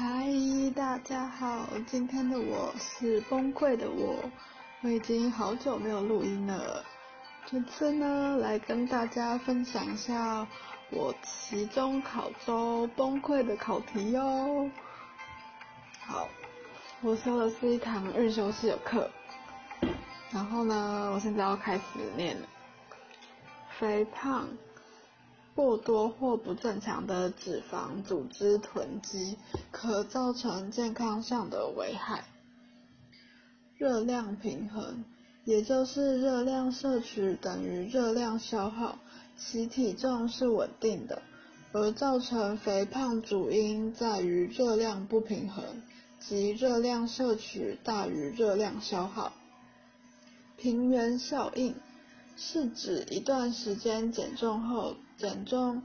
嗨，大家好，今天的我是崩溃的我，我已经好久没有录音了。这次呢，来跟大家分享一下我期中考周崩溃的考题哟。好，我修的是一堂日修系的课，然后呢，我现在要开始念了。肥胖。过多或不正常的脂肪组织囤积，可造成健康上的危害。热量平衡，也就是热量摄取等于热量消耗，其体重是稳定的。而造成肥胖主因在于热量不平衡，即热量摄取大于热量消耗。平原效应。是指一段时间减重后，减重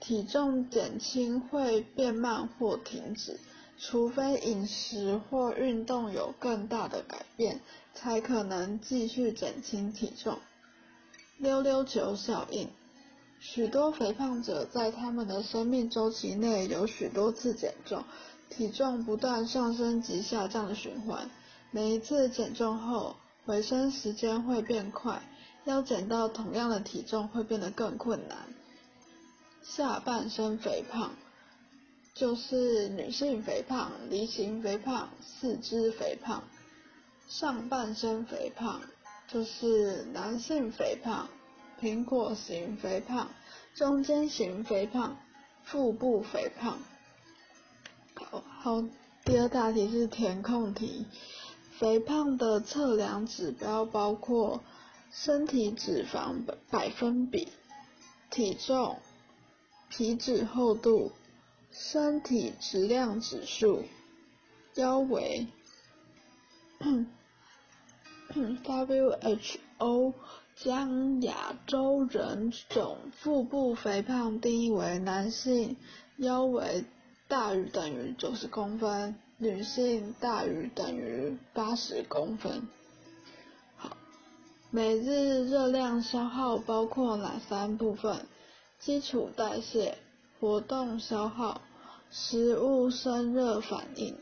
体重减轻会变慢或停止，除非饮食或运动有更大的改变，才可能继续减轻体重。溜溜球效应，许多肥胖者在他们的生命周期内有许多次减重，体重不断上升及下降的循环，每一次减重后，回升时间会变快。要减到同样的体重会变得更困难。下半身肥胖就是女性肥胖、梨形肥胖、四肢肥胖；上半身肥胖就是男性肥胖、苹果型肥胖、中间型肥胖、腹部肥胖。好，好，第二大题是填空题，肥胖的测量指标包括。身体脂肪百分比、体重、皮脂厚度、身体质量指数、腰围。WHO 将亚洲人种腹部肥胖定义为男性腰围大于等于九十公分，女性大于等于八十公分。好每日热量消耗包括哪三部分？基础代谢、活动消耗、食物生热反应。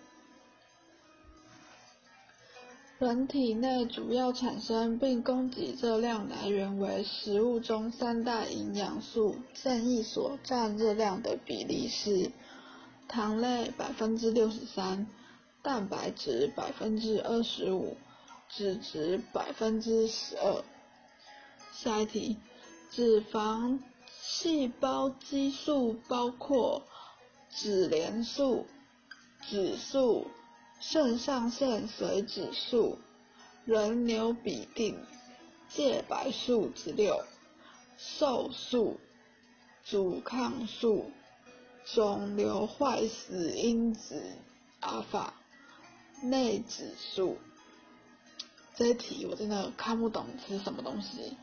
人体内主要产生并供给热量来源为食物中三大营养素，建议所占热量的比例是：糖类百分之六十三，蛋白质百分之二十五。脂质百分之十二。下一题，脂肪细胞激素包括脂联素、脂素、肾上腺髓指数、人流比定、介白素之六、瘦素、阻抗素、肿瘤坏死因子阿尔法、内指数。这一题我真的看不懂是什么东西。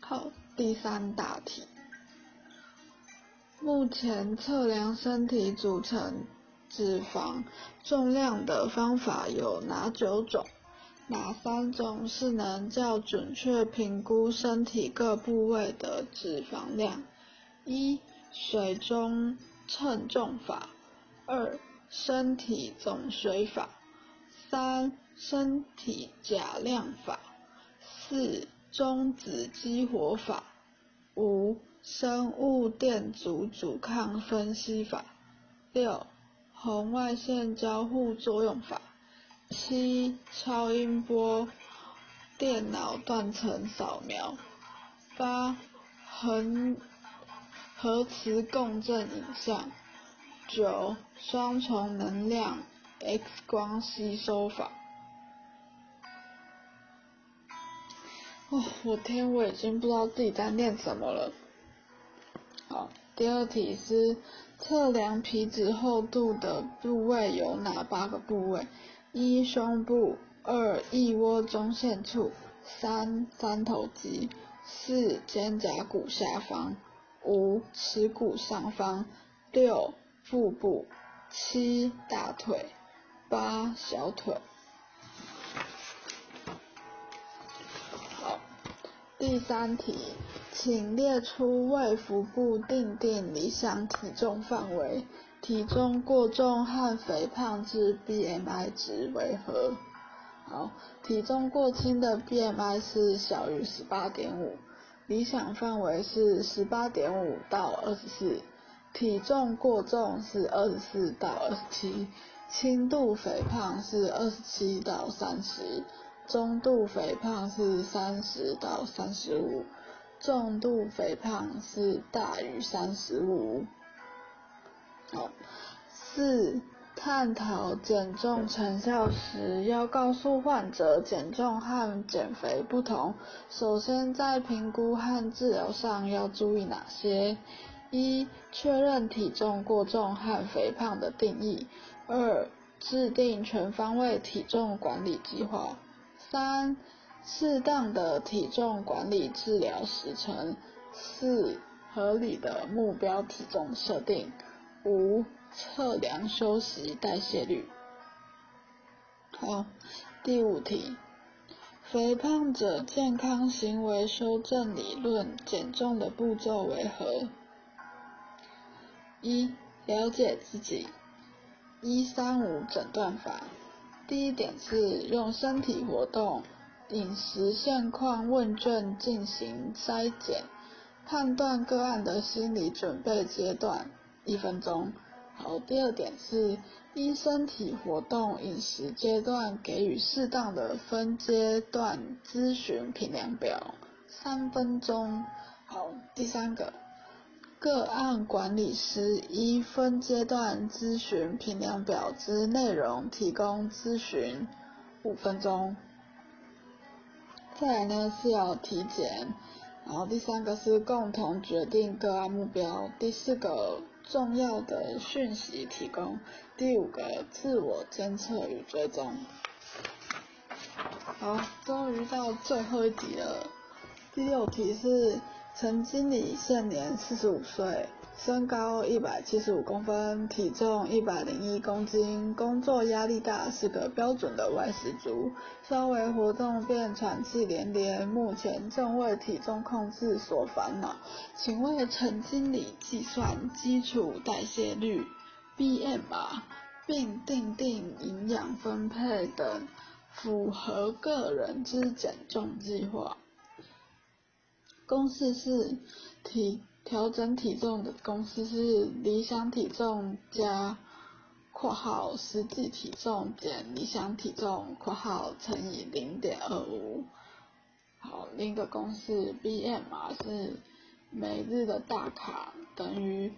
好，第三大题，目前测量身体组成脂肪重量的方法有哪九种？哪三种是能较准确评估身体各部位的脂肪量？一、水中称重法；二、身体总水法。三、身体钾量法；四、中子激活法；五、生物电阻阻抗分析法；六、红外线交互作用法；七、超音波电脑断层扫描；八、恒核磁共振影像；九、双重能量。X 光吸收法。哦，我天，我已经不知道自己在念什么了。好，第二题是测量皮脂厚度的部位有哪八个部位？一、胸部；二、腋窝中线处；三、三头肌；四、肩胛骨下方；五、耻骨上方；六、腹部；七、大腿。八小腿。第三题，请列出胃腹部定定理想体重范围。体重过重和肥胖之 BMI 值为何？好，体重过轻的 BMI 是小于十八点五，理想范围是十八点五到二十四。体重过重是二十四到二十七，轻度肥胖是二十七到三十，中度肥胖是三十到三十五，重度肥胖是大于三十五。好，四。探讨减重成效时，要告诉患者减重和减肥不同。首先，在评估和治疗上要注意哪些？一、确认体重过重和肥胖的定义；二、制定全方位体重管理计划；三、适当的体重管理治疗时程；四、合理的目标体重设定；五。测量休息代谢率。好，第五题，肥胖者健康行为修正理论减重的步骤为何？一、了解自己。一三五诊断法，第一点是用身体活动、饮食现况问卷进行筛检，判断个案的心理准备阶段，一分钟。好，第二点是依身体活动、饮食阶段给予适当的分阶段咨询评量表，三分钟。好，第三个个案管理师依分阶段咨询评量表之内容提供咨询，五分钟。再来呢是要体检，然后第三个是共同决定个案目标，第四个。重要的讯息提供。第五个，自我监测与追踪。好，终于到最后一题了。第六题是陈经理现年四十五岁。身高一百七十五公分，体重一百零一公斤，工作压力大，是个标准的外食族。稍微活动便喘气连连，目前正为体重控制所烦恼。请为陈经理计算基础代谢率 （BMI），并定定营养分配等符合个人之减重计划。公式是体。调整体重的公式是理想体重加（括号实际体重减理想体重）（括号乘以零点二五）。好，另一个公式 BMI 是每日的大卡等于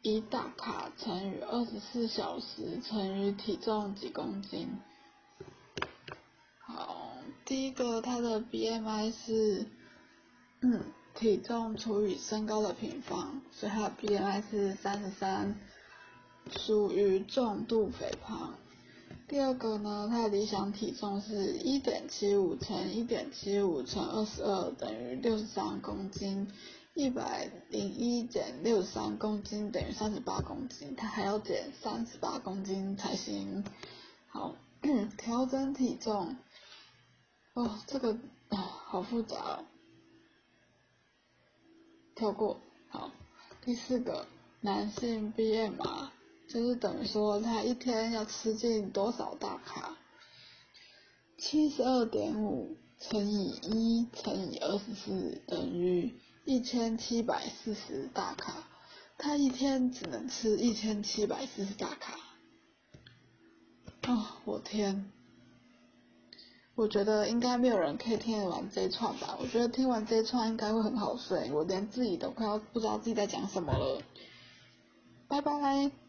一大卡乘以二十四小时乘以体重几公斤。好，第一个它的 BMI 是，嗯。体重除以身高的平方，所以它的 BMI 是三十三，属于重度肥胖。第二个呢，它的理想体重是一点七五乘一点七五乘二十二等于六十三公斤，一百零一减六十三公斤等于三十八公斤，它还要减三十八公斤才行。好，调整体重，哦，这个啊好复杂哦。跳过，好，第四个男性 B M，就是等于说他一天要吃进多少大卡，七十二点五乘以一乘以二十四等于一千七百四十大卡，他一天只能吃一千七百四十大卡，啊，我天！我觉得应该没有人可以听得完这一串吧。我觉得听完这一串应该会很好睡，我连自己都快要不知道自己在讲什么了。拜拜。